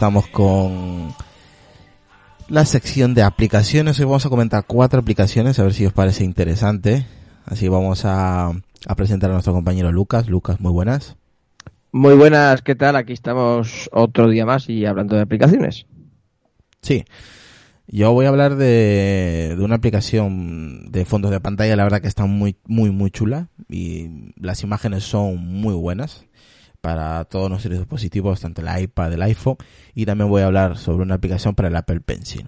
estamos con la sección de aplicaciones. Hoy vamos a comentar cuatro aplicaciones, a ver si os parece interesante. Así vamos a, a presentar a nuestro compañero Lucas. Lucas, muy buenas. Muy buenas, ¿qué tal? Aquí estamos otro día más y hablando de aplicaciones. Sí. Yo voy a hablar de, de una aplicación de fondos de pantalla, la verdad que está muy, muy, muy chula y las imágenes son muy buenas para todos nuestros dispositivos, tanto el iPad, el iPhone, y también voy a hablar sobre una aplicación para el Apple Pencil.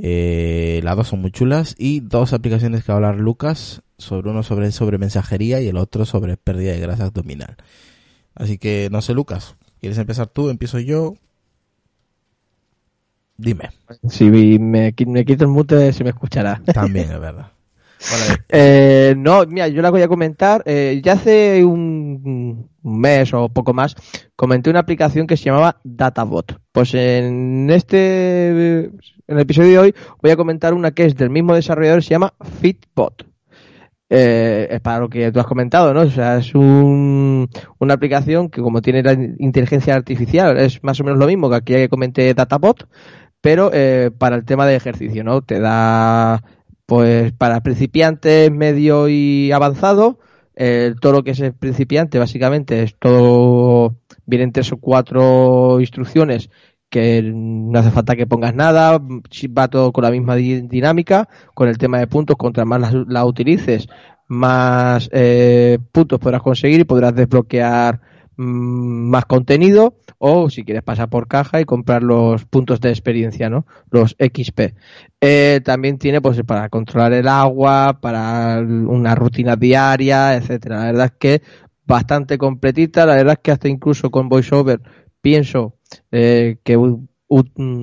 Eh, las dos son muy chulas y dos aplicaciones que va a hablar Lucas, sobre uno sobre, sobre mensajería y el otro sobre pérdida de grasa abdominal. Así que no sé, Lucas, ¿quieres empezar tú? ¿Empiezo yo? Dime. Si me, me quito el mute, se me escuchará. También, es verdad. Eh, no, mira, yo la voy a comentar. Eh, ya hace un, mes o poco más comenté una aplicación que se llamaba Databot. Pues en este, en el episodio de hoy voy a comentar una que es del mismo desarrollador, se llama Fitbot. Eh, es para lo que tú has comentado, ¿no? O sea, es un, una aplicación que como tiene la inteligencia artificial es más o menos lo mismo que aquí que comenté Databot, pero eh, para el tema de ejercicio, ¿no? Te da pues para principiantes, medio y avanzado, eh, todo lo que es el principiante básicamente es todo, vienen tres o cuatro instrucciones que no hace falta que pongas nada, va todo con la misma dinámica, con el tema de puntos, contra más la, utilices, más eh, puntos podrás conseguir y podrás desbloquear mmm, más contenido o si quieres pasar por caja y comprar los puntos de experiencia, ¿no? Los XP. Eh, también tiene pues para controlar el agua, para una rutina diaria, etcétera. La verdad es que bastante completita, la verdad es que hasta incluso con VoiceOver pienso eh, que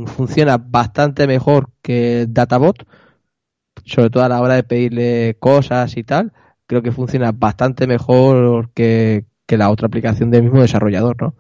funciona bastante mejor que Databot, sobre todo a la hora de pedirle cosas y tal. Creo que funciona bastante mejor que, que la otra aplicación del mismo desarrollador, ¿no?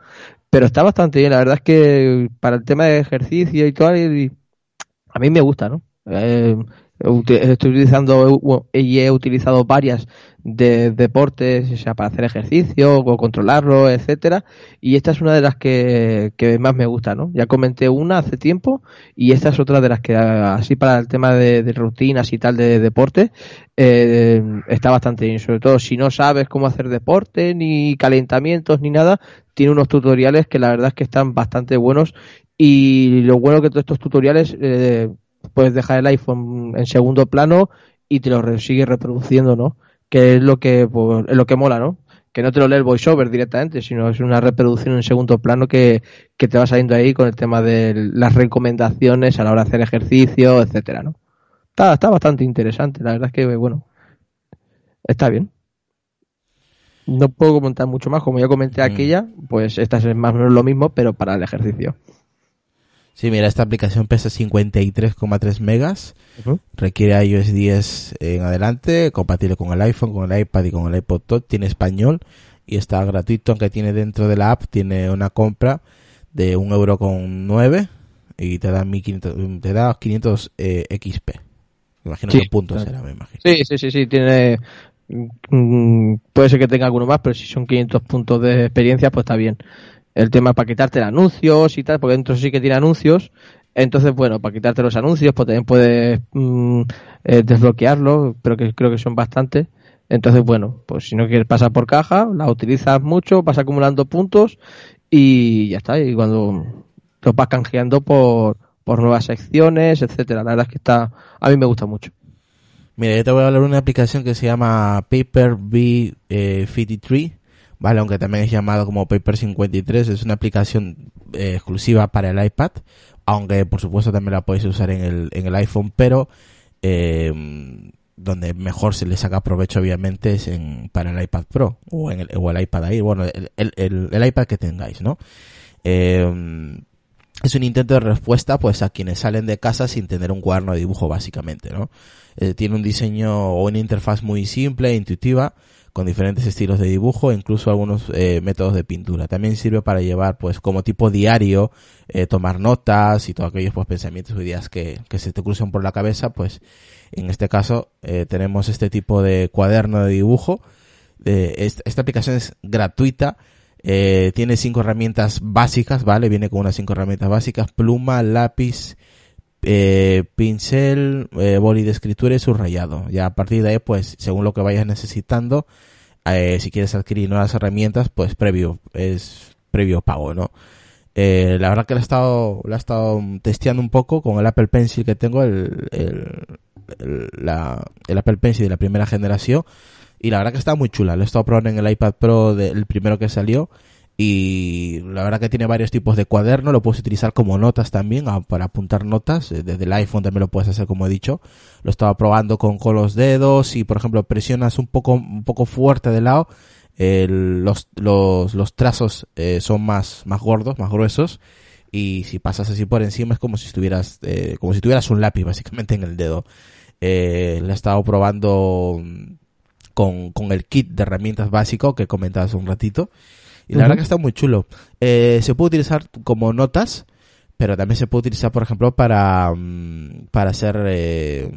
Pero está bastante bien, la verdad es que para el tema de ejercicio y todo, a mí me gusta, ¿no? Eh, estoy utilizando y he utilizado varias de deportes, o sea, para hacer ejercicio o controlarlo, etcétera, y esta es una de las que, más me gusta, ¿no? Ya comenté una hace tiempo y esta es otra de las que así para el tema de, de rutinas y tal de deporte eh, está bastante bien, sobre todo si no sabes cómo hacer deporte ni calentamientos ni nada, tiene unos tutoriales que la verdad es que están bastante buenos y lo bueno que todos estos tutoriales eh, puedes dejar el iPhone en segundo plano y te lo sigue reproduciendo, ¿no? Que es lo que, pues, es lo que mola, ¿no? Que no te lo lee el voiceover directamente, sino es una reproducción en segundo plano que, que te va saliendo ahí con el tema de las recomendaciones a la hora de hacer ejercicio, etcétera, ¿no? Está, está bastante interesante, la verdad es que, bueno, está bien. No puedo comentar mucho más, como ya comenté mm. aquella, pues esta es más o menos lo mismo, pero para el ejercicio. Sí, mira, esta aplicación pesa 53,3 megas, uh -huh. requiere iOS 10 en adelante, compatible con el iPhone, con el iPad y con el iPod Touch, tiene español y está gratuito, aunque tiene dentro de la app, tiene una compra de un euro con nueve y te da 1500, te da 500 eh, XP. Me imagino sí, que puntos claro. será, me imagino. Sí, sí, sí, sí, tiene mm, puede ser que tenga alguno más, pero si son 500 puntos de experiencia, pues está bien el tema para quitarte anuncios y tal, porque dentro sí que tiene anuncios. Entonces, bueno, para quitarte los anuncios, pues también puedes mm, eh, desbloquearlo, pero que creo que son bastantes. Entonces, bueno, pues si no quieres pasar por caja, la utilizas mucho, vas acumulando puntos y ya está. Y cuando lo vas canjeando por, por nuevas secciones, etcétera. La verdad es que está, a mí me gusta mucho. Mira, yo te voy a hablar de una aplicación que se llama Paper B eh, 53 ¿vale? Aunque también es llamado como Paper 53, es una aplicación eh, exclusiva para el iPad, aunque por supuesto también la podéis usar en el, en el iPhone, pero eh, donde mejor se le saca provecho obviamente es en, para el iPad Pro o, en el, o el iPad Air, bueno, el, el, el, iPad que tengáis, ¿no? Eh, es un intento de respuesta pues a quienes salen de casa sin tener un cuaderno de dibujo básicamente, ¿no? Eh, tiene un diseño o una interfaz muy simple e intuitiva, con diferentes estilos de dibujo e incluso algunos eh, métodos de pintura. También sirve para llevar pues como tipo diario, eh, tomar notas y todos aquellos pues pensamientos o ideas que, se te cruzan por la cabeza, pues en este caso eh, tenemos este tipo de cuaderno de dibujo. esta, esta, aplicación es gratuita, Eh, tiene cinco herramientas básicas, ¿vale? Viene con unas cinco herramientas básicas, pluma, lápiz, eh, pincel, eh, boli de escritura y subrayado. Ya a partir de ahí, pues, según lo que vayas necesitando, eh, si quieres adquirir nuevas herramientas, pues previo, es previo pago, ¿no? Eh, la verdad que lo he estado, he estado testeando un poco con el Apple Pencil que tengo, el, el Apple Pencil de la primera generación. Y la verdad que está muy chula. Lo he estado probando en el iPad Pro del primero que salió. Y la verdad que tiene varios tipos de cuaderno. Lo puedes utilizar como notas también, para apuntar notas. Eh, desde el iPhone también lo puedes hacer como he dicho. Lo estaba probando con, con los dedos. Y por ejemplo presionas un poco, un poco fuerte de lado los, los, los trazos eh, son más, más gordos, más gruesos, y si pasas así por encima es como si estuvieras, eh, como si tuvieras un lápiz básicamente en el dedo. Eh, lo he estado probando con, con el kit de herramientas básico que comentabas un ratito, y la verdad que está muy chulo. Eh, se puede utilizar como notas, pero también se puede utilizar, por ejemplo, para, mm, para hacer, eh,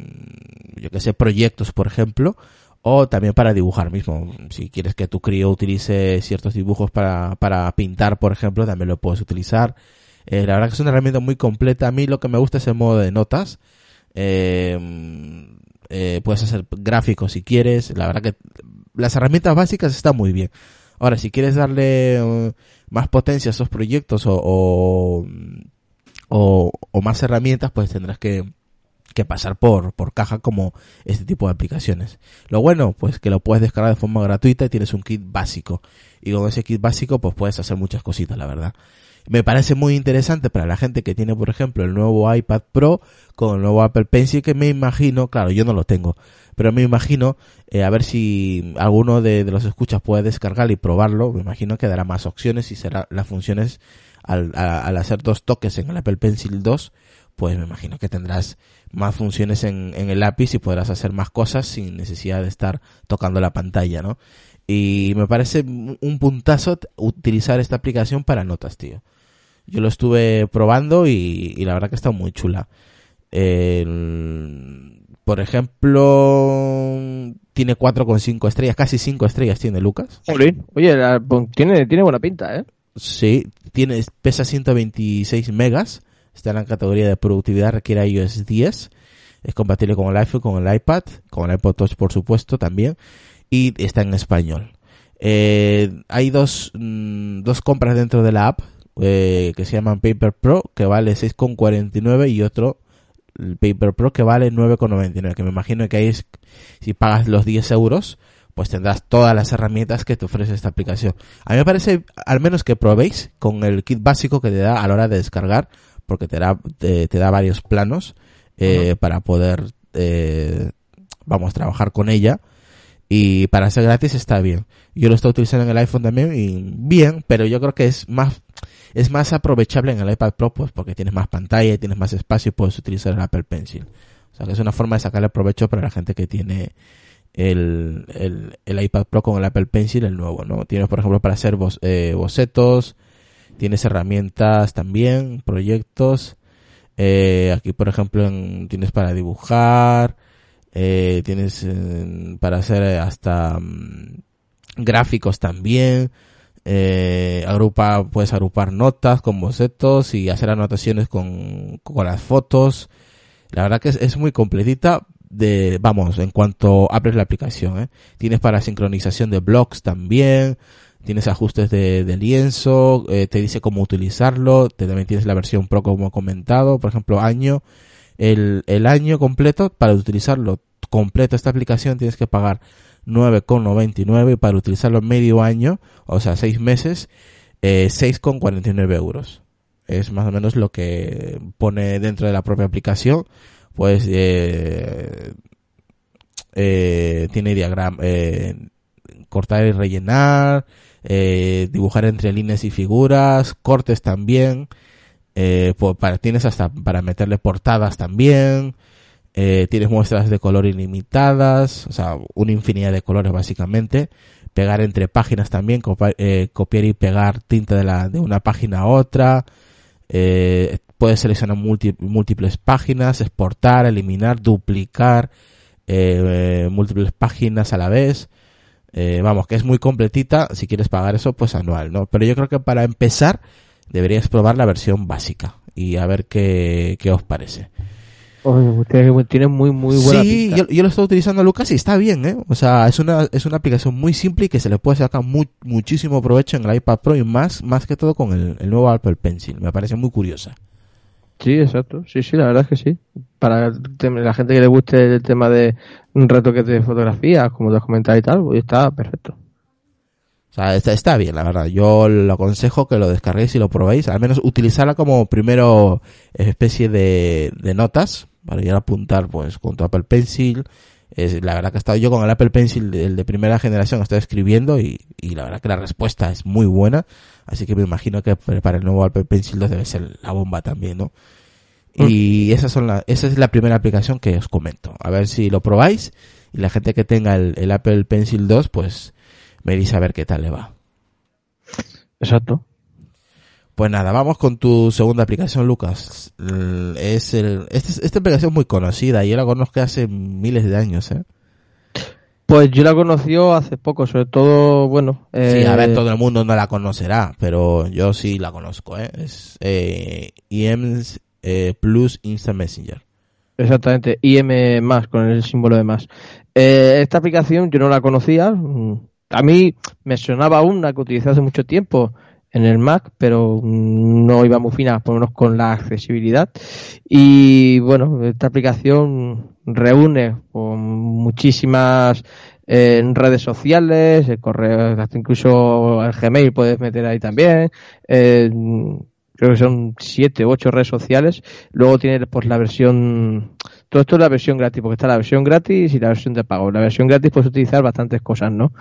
yo que sé, proyectos, por ejemplo, o también para dibujar mismo. Si quieres que tu crío utilice ciertos dibujos para, para pintar, por ejemplo, también lo puedes utilizar. Eh, la verdad que es una herramienta muy completa. A mí lo que me gusta es el modo de notas. Eh, eh, puedes hacer gráficos si quieres. La verdad que las herramientas básicas están muy bien. Ahora, si quieres darle uh, más potencia a esos proyectos o, o, o, o más herramientas, pues tendrás que, que pasar por, por caja como este tipo de aplicaciones. Lo bueno, pues que lo puedes descargar de forma gratuita y tienes un kit básico. Y con ese kit básico, pues puedes hacer muchas cositas, la verdad. Me parece muy interesante para la gente que tiene, por ejemplo, el nuevo iPad Pro con el nuevo Apple Pencil, que me imagino, claro, yo no lo tengo, pero me imagino, eh, a ver si alguno de, los escuchas puede descargar y probarlo, me imagino que dará más opciones y será las funciones al, al hacer dos toques en el Apple Pencil 2, pues me imagino que tendrás más funciones en, en, el lápiz y podrás hacer más cosas sin necesidad de estar tocando la pantalla, ¿no? Y me parece un puntazo utilizar esta aplicación para notas, tío. Yo lo estuve probando y, y la verdad que está muy chula. El, por ejemplo, tiene 4,5 estrellas, casi 5 estrellas tiene Lucas. Oye, tiene, tiene buena pinta, ¿eh? Sí, tiene, pesa 126 megas está en la categoría de productividad, requiere iOS 10, es compatible con el iPhone, con el iPad, con el iPod Touch por supuesto también, y está en español. Eh, hay dos, mmm, dos compras dentro de la app eh, que se llaman Paper Pro, que vale 6,49 y otro el Paper Pro que vale 9,99, que me imagino que ahí es, si pagas los 10 euros, pues tendrás todas las herramientas que te ofrece esta aplicación. A mí me parece, al menos que probéis con el kit básico que te da a la hora de descargar, porque te da, te, te da varios planos eh, uh -huh. para poder, eh, vamos, trabajar con ella. Y para ser gratis está bien. Yo lo estoy utilizando en el iPhone también y bien, pero yo creo que es más, es más aprovechable en el iPad Pro, pues porque tienes más pantalla tienes más espacio y puedes utilizar el Apple Pencil. O sea que es una forma de sacarle provecho para la gente que tiene el, el, el iPad Pro con el Apple Pencil, el nuevo, ¿no? Tienes, por ejemplo, para hacer eh, bocetos, tienes herramientas también, proyectos. Eh, aquí, por ejemplo, en, tienes para dibujar, eh, tienes eh, para hacer hasta um, gráficos también. Eh, agrupa, puedes agrupar notas con bocetos y hacer anotaciones con, con las fotos. La verdad que es, es muy completita de, vamos, en cuanto abres la aplicación, ¿eh? Tienes para sincronización de blogs también, tienes ajustes de, lienzo, eh, te dice cómo utilizarlo, también tienes la versión Pro como he comentado, por ejemplo, año, el, el año completo, para utilizarlo completo esta aplicación tienes que pagar 9,99 y para utilizarlo medio año, o sea, seis meses, eh, 6,49 euros. Es más o menos lo que pone dentro de la propia aplicación, pues, eh, eh, tiene diagrama, eh, cortar y rellenar, eh, dibujar entre líneas y figuras, cortes también, pues para, tienes hasta para meterle portadas también, eh, tienes muestras de color ilimitadas, o sea, una infinidad de colores básicamente, pegar entre páginas también, eh, copiar y pegar tinta de, la, de una página a otra, eh, puedes seleccionar múltiples páginas, exportar, eliminar, duplicar eh, múltiples páginas a la vez, Eh, vamos, que es muy completita, si quieres pagar eso, pues anual, ¿no? Pero yo creo que para empezar deberías probar la versión básica y a ver qué, qué os parece. Tiene muy, muy buena Sí, yo, yo, lo estoy utilizando, Lucas, y está bien, ¿eh? O sea, es una, es una aplicación muy simple y que se le puede sacar muchísimo provecho en el iPad Pro y más, más que todo con el, el nuevo Apple Pencil. Me parece muy curiosa. Sí, exacto. Sí, sí, la verdad es que sí. Para la gente que le guste el tema de un retoque de fotografías, como te has comentado y tal, pues está perfecto. O sea, está, está bien, la verdad. Yo lo aconsejo que lo descarguéis y lo probéis. Al menos utilizarla como primero especie de, de notas para ir a apuntar pues con tu Apple Pencil. Es, la verdad que he estado yo con el Apple Pencil, el de primera generación, estoy escribiendo y, y la verdad que la respuesta es muy buena. Así que me imagino que para el nuevo Apple Pencil 2 debe ser la bomba también, ¿no? Y esas son la, esa es la primera aplicación que os comento. A ver si lo probáis y la gente que tenga el, Apple Pencil 2, pues me dice a ver qué tal le va. Exacto. Pues nada, vamos con tu segunda aplicación, Lucas. Es el, este esta aplicación es muy conocida. Yo la conozco hace miles de años, ¿eh? Pues yo la conoció hace poco, sobre todo, bueno... Sí, a ver, eh, todo el mundo no la conocerá, pero yo sí la conozco, ¿eh? Es eh, IM eh, Plus Instant Messenger. Exactamente, IM más, con el símbolo de más. Eh, esta aplicación yo no la conocía, a mí me sonaba una que utilicé hace mucho tiempo en el Mac, pero no iba muy fina, por lo menos con la accesibilidad. Y bueno, esta aplicación reúne con muchísimas eh, redes sociales, el correo, hasta incluso el Gmail puedes meter ahí también. Eh, creo que son siete u ocho redes sociales. Luego tiene pues la versión, todo esto es la versión gratis, porque está la versión gratis y la versión de pago. La versión gratis puedes utilizar bastantes cosas, ¿no?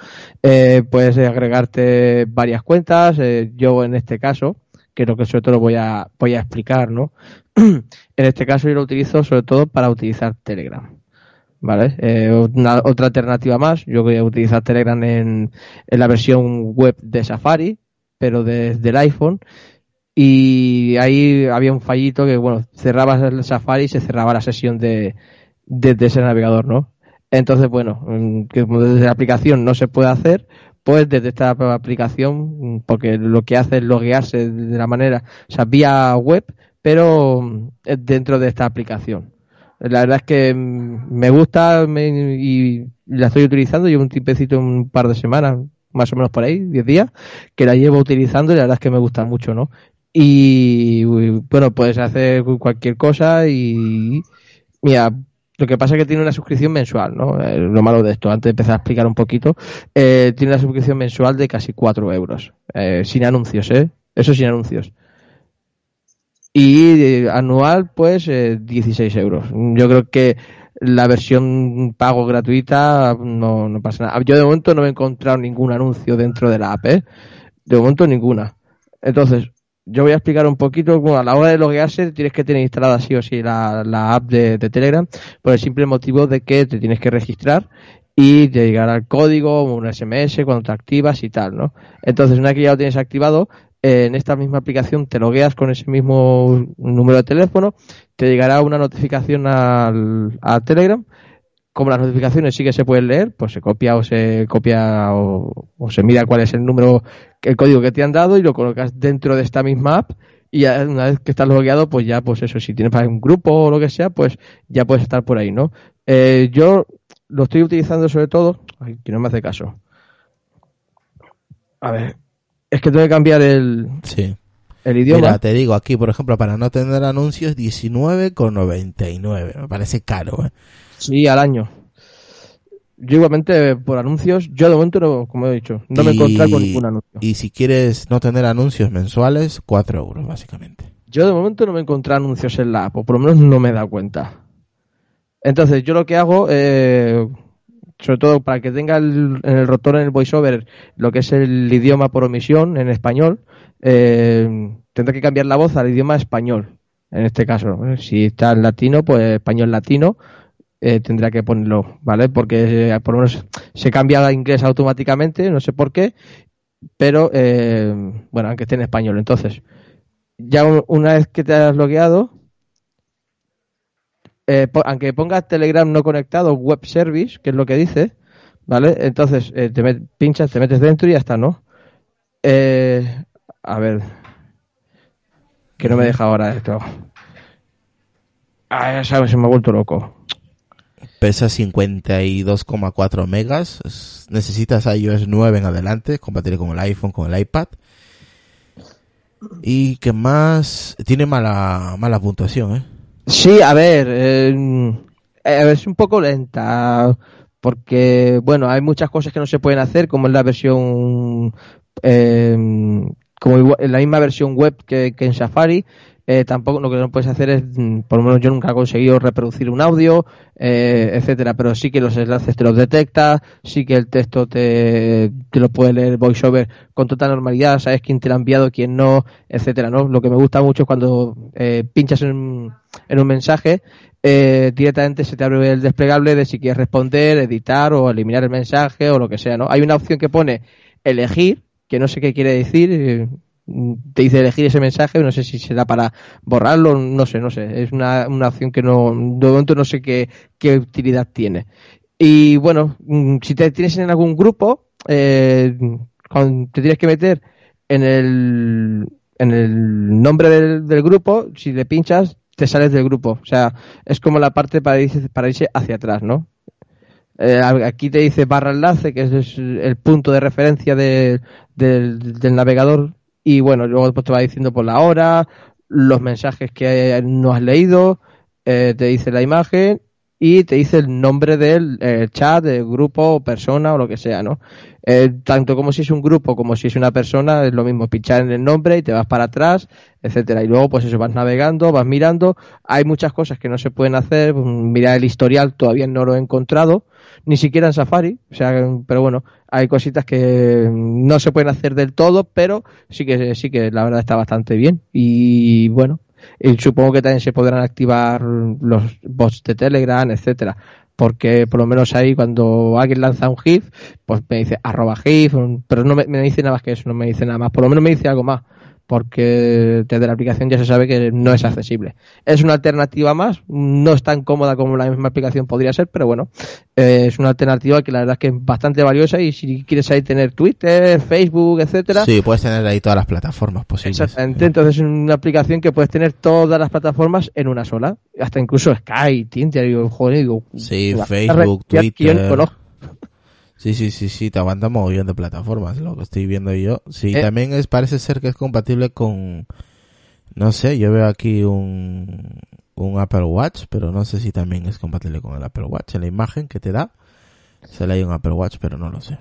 Eh, puedes agregarte varias cuentas. Eh, yo en este caso, creo que sobre todo lo voy a, voy a explicar, ¿no? en este caso yo lo utilizo sobre todo para utilizar Telegram. ¿Vale? Eh, otra alternativa más, yo voy a utilizar Telegram en, en la versión web de Safari, pero desde el iPhone. Y ahí había un fallito que, bueno, cerrabas el Safari y se cerraba la sesión de, desde ese navegador, ¿no? Entonces, bueno, mm, que desde la aplicación no se puede hacer, pues desde esta aplicación, mm, porque lo que hace es loguearse de la manera, o sea, vía web, pero mm, dentro de esta aplicación. La verdad es que me gusta y la estoy utilizando. Llevo un tipecito un par de semanas, más o menos por ahí, 10 días, que la llevo utilizando y la verdad es que me gusta mucho, ¿no? Y bueno, puedes hacer cualquier cosa y mira, lo que pasa es que tiene una suscripción mensual, ¿no? Eh, lo malo de esto, antes de empezar a explicar un poquito, eh, tiene una suscripción mensual de casi 4 euros, eh, sin anuncios, ¿eh? Eso sin anuncios y anual pues 16 eh, euros. Yo creo que la versión pago gratuita no, no pasa nada. Yo de momento no he encontrado ningún anuncio dentro de la app, ¿eh? de momento ninguna. Entonces, yo voy a explicar un poquito, bueno, a la hora de loguearse tienes que tener instalada sí o sí la, la app de, Telegram por el simple motivo de que te tienes que registrar y te llegará el código, un SMS cuando te activas y tal, ¿no? Entonces, una vez que ya lo tienes activado, en esta misma aplicación te logueas con ese mismo número de teléfono, te llegará una notificación al, Telegram. Como las notificaciones sí que se pueden leer, pues se copia o se copia o, se mira cuál es el número, el código que te han dado y lo colocas dentro de esta misma app y una vez que estás logueado, pues ya, pues eso, si tienes para un grupo o lo que sea, pues ya puedes estar por ahí, ¿no? Eh, yo lo estoy utilizando sobre todo, ay, que no me hace caso. A ver, es que tengo que cambiar el, sí. el idioma. Mira, te digo aquí, por ejemplo, para no tener anuncios, 19,99. Me parece caro, ¿eh? Sí, al año. Yo igualmente por anuncios, yo de momento, no, como he dicho, no me he encontrado con ningún anuncio. Y si quieres no tener anuncios mensuales, 4 euros básicamente. Yo de momento no me he encontrado anuncios en la app, o por lo menos no me he dado cuenta. Entonces yo lo que hago, eh, sobre todo para que tenga el, en el rotor en el voiceover lo que es el idioma por omisión en español, eh, tendrá que cambiar la voz al idioma español. En este caso, si está en latino, pues español latino eh, tendrá que ponerlo, ¿vale? Porque eh, por lo menos se cambia a inglés automáticamente, no sé por qué, pero eh, bueno, aunque esté en español. Entonces, ya una vez que te has logueado, eh, aunque pongas Telegram no conectado, web service, que es lo que dice, ¿vale? Entonces te met- pinchas, te metes dentro y ya está, ¿no? A ver, que no me deja ahora esto. Ah, ya sabes, se me ha vuelto loco. Pesa 52,4 megas. Es- Necesitas iOS 9 en adelante, compatible con el iPhone, con el iPad. Y que más tiene mala mala puntuación, ¿eh? Sí, a ver, eh, eh, es un poco lenta porque, bueno, hay muchas cosas que no se pueden hacer, como en la versión, eh, como en la misma versión web que en Safari. Eh, tampoco lo que no puedes hacer es, mm, por lo menos yo nunca he conseguido reproducir un audio, eh, etcétera, pero sí que los enlaces te los detecta, sí que el texto te, lo puede leer VoiceOver con total normalidad, sabes quién te lo ha enviado, quién no, etcétera, ¿no? Lo que me gusta mucho es cuando eh, pinchas en, en un mensaje, eh, directamente se te abre el desplegable de si quieres responder, editar o eliminar el mensaje o lo que sea, ¿no? Hay una opción que pone elegir, que no sé qué quiere decir, eh, te dice elegir ese mensaje, no sé si será para borrarlo, no sé, no sé, es una, una opción que no, de momento no sé qué, qué utilidad tiene. Y bueno, mm, si te tienes en algún grupo, eh, te tienes que meter en el, en el nombre del, grupo, si le pinchas, te sales del grupo. O sea, es como la parte para irse, para irse hacia atrás, ¿no? Eh, aquí te dice barra enlace, que es el punto de referencia de- del navegador. Y bueno, luego pues te va diciendo por la hora, los mensajes que no has leído, eh, te dice la imagen y te dice el nombre del eh, chat, del grupo persona o lo que sea, ¿no? Eh, tanto como si es un grupo como si es una persona, es lo mismo, pinchar en el nombre y te vas para atrás, etcétera. Y luego, pues eso, vas navegando, vas mirando. Hay muchas cosas que no se pueden hacer. mm, Mirar el historial todavía no lo he encontrado, ni siquiera en Safari. O sea, pero bueno, hay cositas que no se pueden hacer del todo, pero sí que sí que la verdad está bastante bien. Y bueno, y supongo que también se podrán activar los bots de Telegram, etcétera. Porque por lo menos ahí cuando alguien lanza un GIF, pues me dice arroba GIF, pero no me dice nada más que eso, no me dice nada más. Por lo menos me dice algo más, porque desde la aplicación ya se sabe que no es accesible. Es una alternativa más, no es tan cómoda como la misma aplicación podría ser, pero bueno, eh, es una alternativa que la verdad es que es bastante valiosa y si quieres ahí tener Twitter, Facebook, etcétera, Sí, puedes tener ahí todas las plataformas posibles. Exactamente, entonces es una aplicación que puedes tener todas las plataformas en una sola, hasta incluso Sky, Tinder, y joder, digo, Sí, Facebook, Twitter. Sí, sí, sí, sí, te aguanta mogollón de plataformas, lo que estoy viendo yo. Sí, Eh. también es, parece ser que es compatible con, no sé, yo veo aquí un, un Apple Watch, pero no sé si también es compatible con el Apple Watch. En la imagen que te da, se le hay un Apple Watch, pero no lo sé.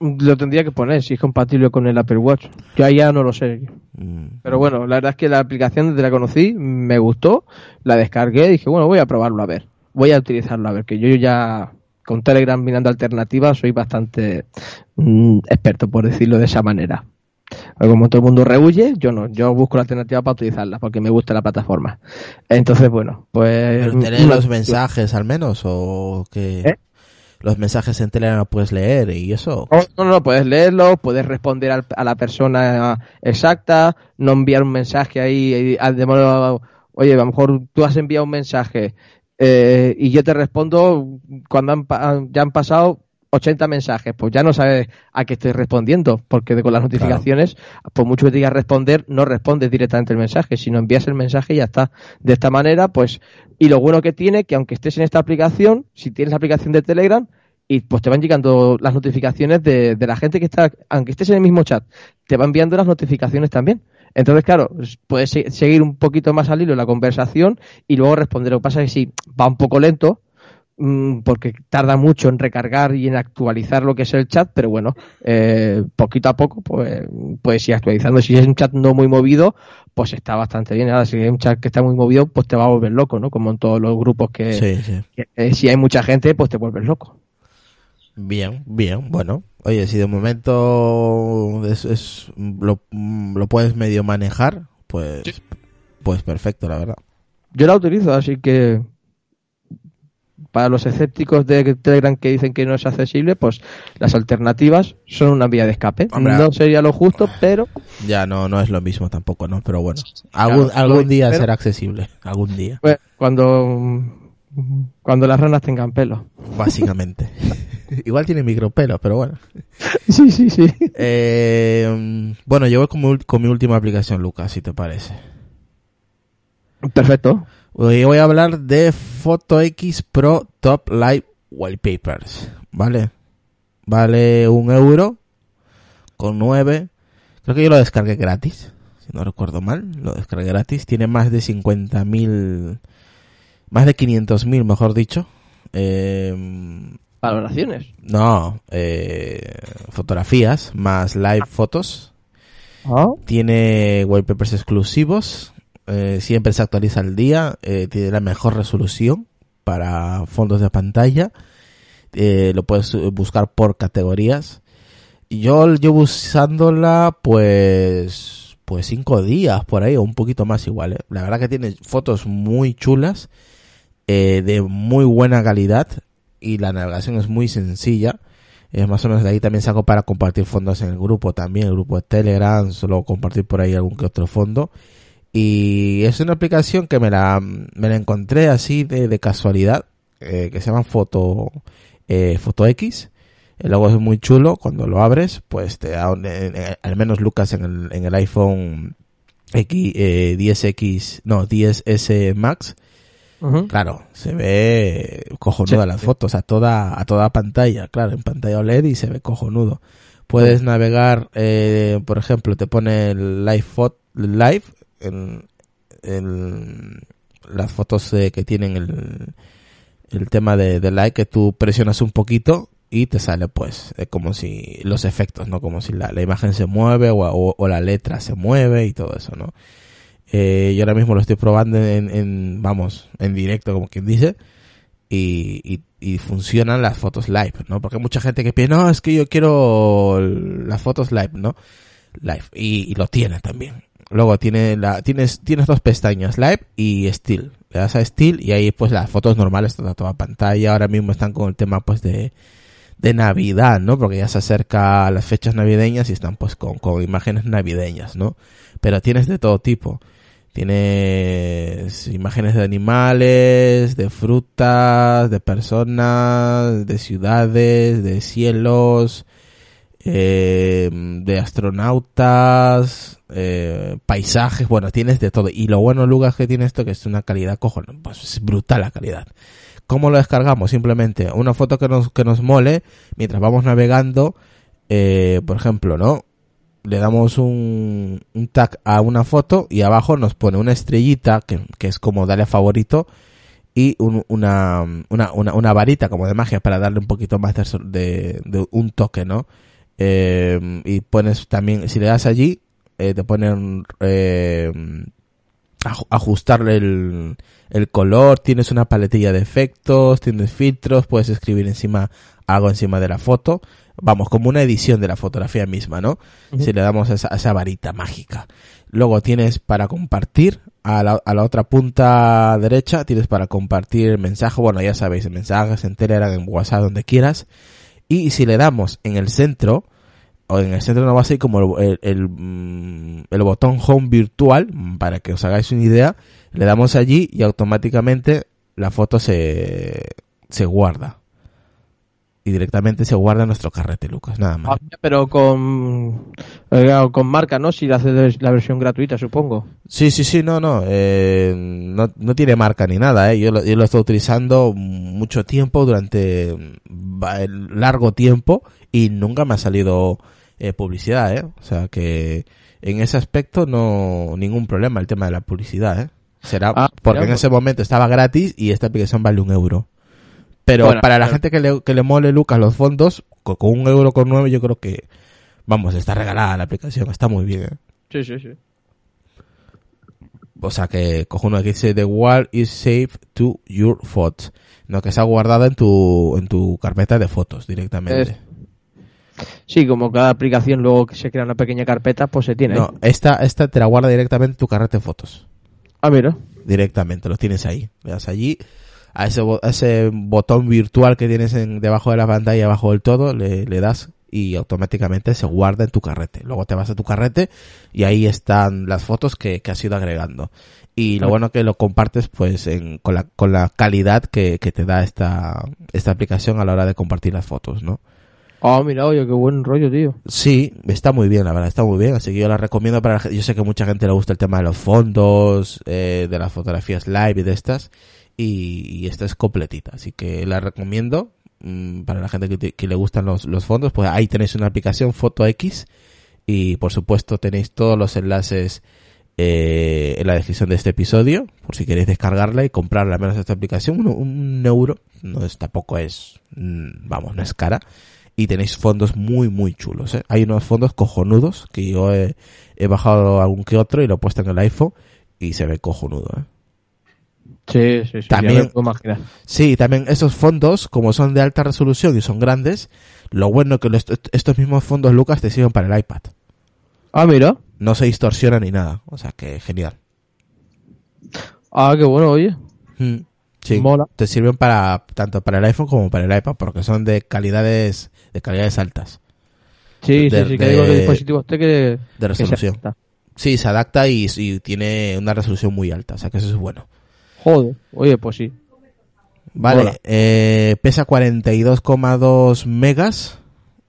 Lo tendría que poner si es compatible con el Apple Watch. Yo ahí ya no lo sé. Mm, Pero bueno, la verdad es que la aplicación desde la conocí, me gustó, la descargué y dije, bueno, voy a probarlo a ver. Voy a utilizarlo a ver, que yo ya con Telegram mirando alternativas soy bastante mm, experto, por decirlo de esa manera. Como todo el mundo rehuye, yo no, yo busco la alternativa para utilizarla, porque me gusta la plataforma. Entonces, bueno, pues... ¿Pero te lee una- los mensajes al menos o que ¿Eh? los mensajes en Telegram puedes leer y eso? No, no, no, puedes leerlo, puedes responder al- a la persona exacta, no enviar un mensaje ahí, al de modo, oye, a lo mejor tú has enviado un mensaje eh, y yo te respondo cuando han ya han pasado 80 mensajes, pues ya no sabes a qué estoy respondiendo, porque con las notificaciones, por mucho que te digas responder, no respondes directamente el mensaje, sino envías el mensaje y ya está. De esta manera, pues, y lo bueno que tiene, que aunque estés en esta aplicación, si tienes la aplicación de Telegram, y pues te van llegando las notificaciones de, de la gente que está, aunque estés en el mismo chat, te va enviando las notificaciones también. Entonces, claro, puedes se- seguir un poquito más al hilo la conversación y luego responder. Lo que pasa es que sí, va un poco lento, mm, porque tarda mucho en recargar y en actualizar lo que es el chat, pero bueno, eh, poquito a poco, pues puedes ir actualizando. Si es un chat no muy movido, pues está bastante bien. Ahora, si es un chat que está muy movido, pues te va a volver loco, ¿no? Como en todos los grupos que, Sí, sí. que, eh, si hay mucha gente, pues te vuelves loco. Bien, bien, bueno. Oye, si de momento es, es- lo, lo puedes medio manejar, pues, pues perfecto, la verdad. Yo la utilizo, así que para los escépticos de Telegram que dicen que no es accesible, pues las alternativas son una vía de escape. Hombre, no sería lo justo, pero Ya no, no es lo mismo tampoco, ¿no? Pero bueno, algún, Claro, algún día pero- será accesible, algún día, pues, cuando cuando las ranas tengan pelo. básicamente. Igual tiene micropelo, pero bueno. Sí, sí, sí. Eh, bueno, yo voy con mi, con mi última aplicación, Lucas, si te parece. Perfecto. Hoy voy a hablar de PhotoX Pro Top Live Wallpapers, ¿vale? Vale un euro con nueve. Creo que yo lo descargué gratis, si no recuerdo mal, lo descargué gratis. Tiene más de 50.000, más de 500.000, mejor dicho. Eh, Valoraciones. no, eh, fotografías más live fotos. Ah. Tiene wallpapers exclusivos. eh, siempre se actualiza al día. eh, tiene la mejor resolución para fondos de pantalla. eh, lo puedes buscar por categorías. Yo llevo usándola pues pues cinco días por ahí o un poquito más igual. ¿eh? La verdad que tiene fotos muy chulas eh, de muy buena calidad y la navegación es muy sencilla. Es más o menos de ahí también saco para compartir fondos en el grupo también, el grupo de Telegram, solo compartir por ahí algún que otro fondo. Y es una aplicación que me la, me la encontré así de, de casualidad, eh, que se llama Foto, eh, Foto X. El logo es muy chulo, cuando lo abres, pues te da, un- al menos Lucas en el, en el iPhone X, eh, 10X, no, 10S Max, Claro, se ve cojonuda Sí, las sí. fotos a toda a toda pantalla, claro, en pantalla OLED y se ve cojonudo. Puedes navegar, eh, por ejemplo, te pone el live fot live en, en las fotos eh, que tienen el, el tema de, de like que tú presionas un poquito y te sale pues eh, como si los efectos, ¿no? Como si la, la imagen se mueve o, o- o la letra se mueve y todo eso, ¿no? Eh, yo ahora mismo lo estoy probando en, en, vamos, en directo, como quien dice, y, y, funcionan las fotos live, ¿no? Porque hay mucha gente que piensa, no, es que yo quiero las fotos live, ¿no? Live, y, lo tiene también. Luego tiene la, tienes, tienes dos pestañas, live y still. Le das a still y ahí pues las fotos normales están a toda pantalla. Ahora mismo están con el tema pues de, de Navidad, ¿no? Porque ya se acerca las fechas navideñas y están pues con, con imágenes navideñas, ¿no? Pero tienes de todo tipo. Tienes imágenes de animales, de frutas, de personas, de ciudades, de cielos, eh, de astronautas, eh, paisajes, bueno, tienes de todo. Y lo bueno, Lucas, que tiene esto, que es una calidad cojonuda, pues es brutal la calidad. ¿Cómo lo descargamos? Simplemente una foto que nos, que nos mole mientras vamos navegando, eh, por ejemplo, ¿no? Le damos un, un tag a una foto y abajo nos pone una estrellita, que, que es como darle a favorito, y un- una, una, una, una varita como de magia para darle un poquito más de, un toque, ¿no? Eh, y pones también, si le das allí, eh, te ponen eh, aj- ajustarle el, el color, tienes una paletilla de efectos, tienes filtros, puedes escribir encima algo encima de la foto. Vamos, como una edición de la fotografía misma, ¿no? Si le damos esa, esa varita mágica. Luego tienes para compartir, a la, a la otra punta derecha tienes para compartir el mensaje, bueno, ya sabéis, en mensajes, en Telegram, en WhatsApp, donde quieras. Y si le damos en el centro, o en el centro no va a ser como el, el, el, mm, botón home virtual, para que os hagáis una idea, le damos allí y automáticamente la foto se, se guarda. Y directamente se guarda en nuestro carrete, Lucas, nada más. Ah, Pero con, eh, con marca, ¿no? Si haces la versión gratuita, supongo. Sí, sí, sí, no, no, eh, no, no tiene marca ni nada, eh. Yo lo, yo lo he estado utilizando mucho tiempo, durante mm, largo tiempo, y nunca me ha salido eh, publicidad, eh. O sea que en ese aspecto no, ningún problema el tema de la publicidad, eh. Será Ah, porque mira, en pues. ese momento estaba gratis y esta aplicación vale un euro. Pero Bueno, para la pero- gente que le, que le mole Lucas los fondos, co- con, un euro con nueve yo creo que, vamos, está regalada la aplicación, está muy bien, eh. Sí, sí, sí. O sea que cojo uno que dice The wall is saved to your photos. No, que está guardada en tu, en tu carpeta de fotos directamente. Es- Sí, como cada aplicación luego que se crea una pequeña carpeta, pues se tiene. no, esta, esta te la guarda directamente en tu carrete de fotos. Ah, mira. Directamente, lo tienes ahí. Le das allí, a ese, bo- a ese botón virtual que tienes en, debajo de la pantalla, abajo del todo, le, le das y automáticamente se guarda en tu carrete. Luego te vas a tu carrete y ahí están las fotos que, que has ido agregando. Y lo bueno que lo compartes pues en, con, la, con la calidad que, que te da esta, esta aplicación a la hora de compartir las fotos, ¿no? Ah, mira, oye, qué buen rollo, tío. Sí, está muy bien, la verdad, está muy bien. Así que yo la recomiendo para la gente. Yo sé que mucha gente le gusta el tema de los fondos, eh, de las fotografías live y de estas. Y, esta es completita. Así que la recomiendo mm, para la gente que, le gustan los, fondos. Pues ahí tenéis una aplicación Foto X. Y por supuesto tenéis todos los enlaces eh, en la descripción de este episodio. Por si queréis descargarla y comprarla, al menos esta aplicación. Un, un euro. No es, tampoco es, mm, vamos, no es cara y tenéis fondos muy muy chulos ¿eh? hay unos fondos cojonudos que yo he, he bajado algún que otro y lo he puesto en el iPhone y se ve cojonudo ¿eh? Sí, sí, sí. También- ya me puedo imaginar. sí también esos fondos como son de alta resolución y son grandes lo bueno que los- estos mismos fondos Lucas te sirven para el iPad Ah, mira. no se distorsionan ni nada o sea que genial Ah, qué bueno, oye. Mm, sí Mola. te sirven para tanto para el iPhone como para el iPad porque son de calidades de calidades altas Sí, De- sí, sí, que de- digo que el dispositivo este que... de que se resolución adapta. sí se adapta y, y tiene una resolución muy alta o sea que eso es bueno Joder, oye, pues sí. Vale, eh, pesa 42,2 megas.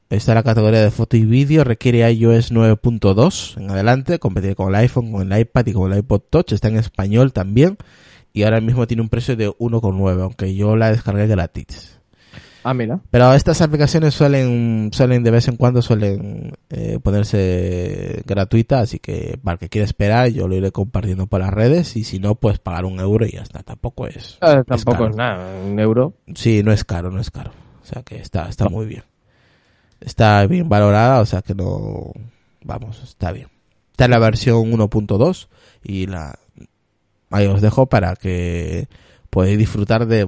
Está en la categoría de foto y vídeo. Requiere iOS 9.2 en adelante. Competir con el iPhone, con el iPad y con el iPod Touch. Está en español también. Y ahora mismo tiene un precio de 1,9, aunque yo la descargué gratis. Ah, mira. Pero estas aplicaciones suelen, suelen de vez en cuando suelen eh, ponerse gratuitas, así que para el que quiera esperar yo lo iré compartiendo por las redes y si no pues pagar un euro y ya está, tampoco es. Eh, tampoco es nada, un euro. Sí, no es caro, no es caro. O sea que está, está muy bien. Está bien valorada, o sea que no, vamos, está bien. Está en la versión 1.2 y la, ahí os dejo para que podáis disfrutar de,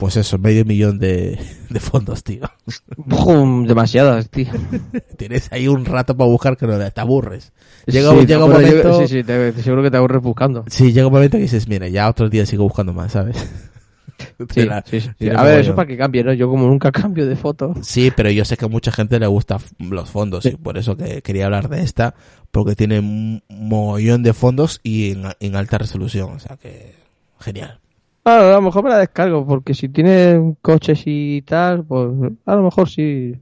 pues eso, medio millón de, de fondos, tío. Bum, demasiadas, tío. Tienes ahí un rato para buscar que no te aburres. Llega, Sí, llega un yo- momento, Sí, sí, te- seguro que te aburres buscando. sí, llega un momento que dices, mira, ya otros días sigo buscando más, ¿sabes? Sí, la- sí, A ver, eso para que cambie, ¿no? Yo como nunca cambio de foto. Sí, pero yo sé que a mucha gente le gusta f- los fondos y por eso que quería hablar de esta, porque tiene un mogollón de fondos y en, en alta resolución, o sea que genial. Ah, a lo mejor me la descargo, porque si tiene coches y tal, pues a lo mejor sí.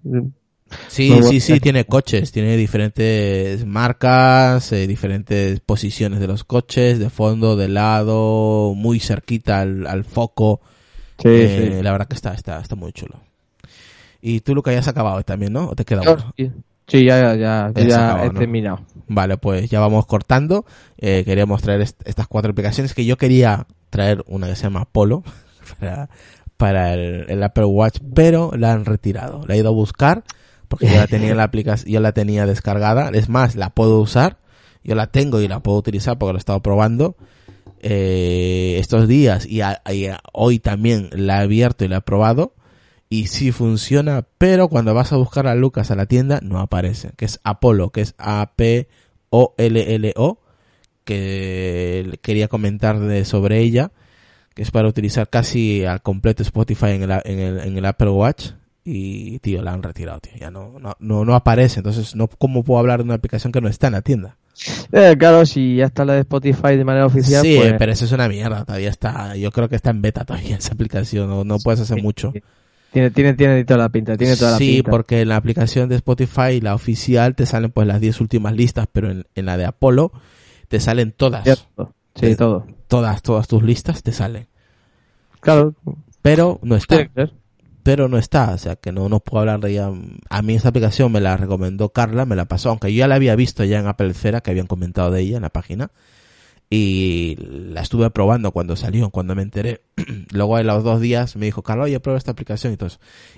Sí, Muy sí, bueno. sí, tiene coches, tiene diferentes marcas, eh, diferentes posiciones de los coches, de fondo, de lado, muy cerquita al, al foco. Sí, Eh, sí. La verdad que está, está, está muy chulo. Y tú, Luca, ya has acabado también, ¿no? ¿O te queda uno? sí. Sí, ya, ya, Ya ya acabó, he ¿no? terminado. Vale, pues ya vamos cortando. Eh, queríamos traer est- estas cuatro aplicaciones que yo quería traer una que se llama Polo para, para el, el Apple Watch, pero la han retirado. La he ido a buscar porque yo la tenía en la aplicación, yo la tenía descargada. Es más, la puedo usar. Yo la tengo y la puedo utilizar porque lo he estado probando eh, estos días y, a- y a- hoy también la he abierto y la he probado y sí funciona, pero cuando vas a buscar a Lucas a la tienda no aparece, que es Apollo, que es A-P-O-L-L-O, que quería comentar de, sobre ella, que es para utilizar casi al completo Spotify en el, en el, en el Apple Watch. Y, tío, la han retirado, tío. Ya no, no, no, no aparece. Entonces, no, ¿cómo puedo hablar de una aplicación que no está en la tienda? Eh, claro, si ya está la de Spotify de manera oficial, sí, pues... pero eso es una mierda. Todavía está, yo creo que está en beta todavía esa aplicación. No, no puedes hacer Sí, mucho. Sí. Tiene, tiene, tiene toda la pinta, tiene toda la sí, pinta. porque en la aplicación de Spotify, la oficial, te salen pues las 10 últimas listas, pero en, en la de Apolo te salen todas. Cierto. Sí, todo. Todas, todas tus listas te salen. Claro, Pero no está. tiene que ser. Pero no está. O sea que no, no puedo hablar de ella. A mí esta aplicación me la recomendó Carla, me la pasó, aunque yo ya la había visto ya en Apple Cera, que habían comentado de ella en la página. Y la estuve probando cuando salió, cuando me enteré. Luego a los dos días me dijo, Carla, oye, prueba esta aplicación y todo.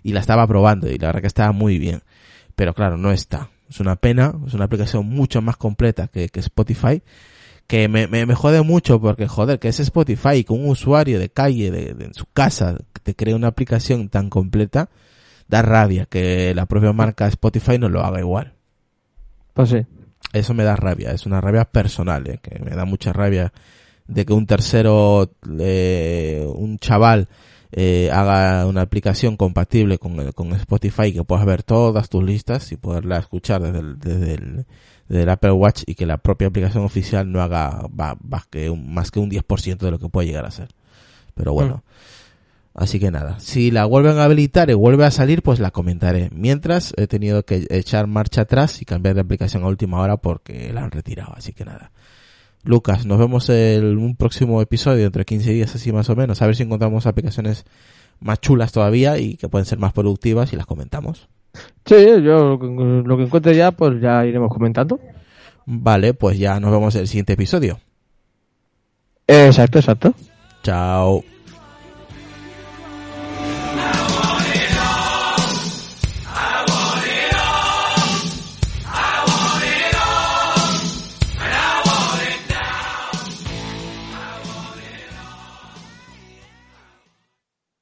Y la estaba probando y la verdad que estaba muy bien. Pero claro, no está. Es una pena, es una aplicación mucho más completa que, que Spotify. Que me, me, me jode mucho porque, joder, que es Spotify con un usuario de calle, de, de- en su casa, te crea una aplicación tan completa, da rabia que la propia marca Spotify no lo haga igual Pues sí. Eso me da rabia, es una rabia personal, eh, que me da mucha rabia de que un tercero, eh, un chaval, eh, haga una aplicación compatible con, con Spotify que puedas ver todas tus listas y poderla escuchar desde el, Apple Watch y que la propia aplicación oficial no haga más que un, más que un 10% de lo que puede llegar a ser. Pero bueno. Así que nada, si la vuelven a habilitar y vuelve a salir, pues la comentaré. Mientras he tenido que echar marcha atrás y cambiar de aplicación a última hora porque la han retirado. Así que nada. Lucas, nos vemos en un próximo episodio, entre 15 días así más o menos. A ver si encontramos aplicaciones más chulas todavía y que pueden ser más productivas y las comentamos. Sí, yo lo que encuentre ya, pues ya iremos comentando. Vale, pues ya nos vemos en el siguiente episodio. Exacto, exacto. Chao.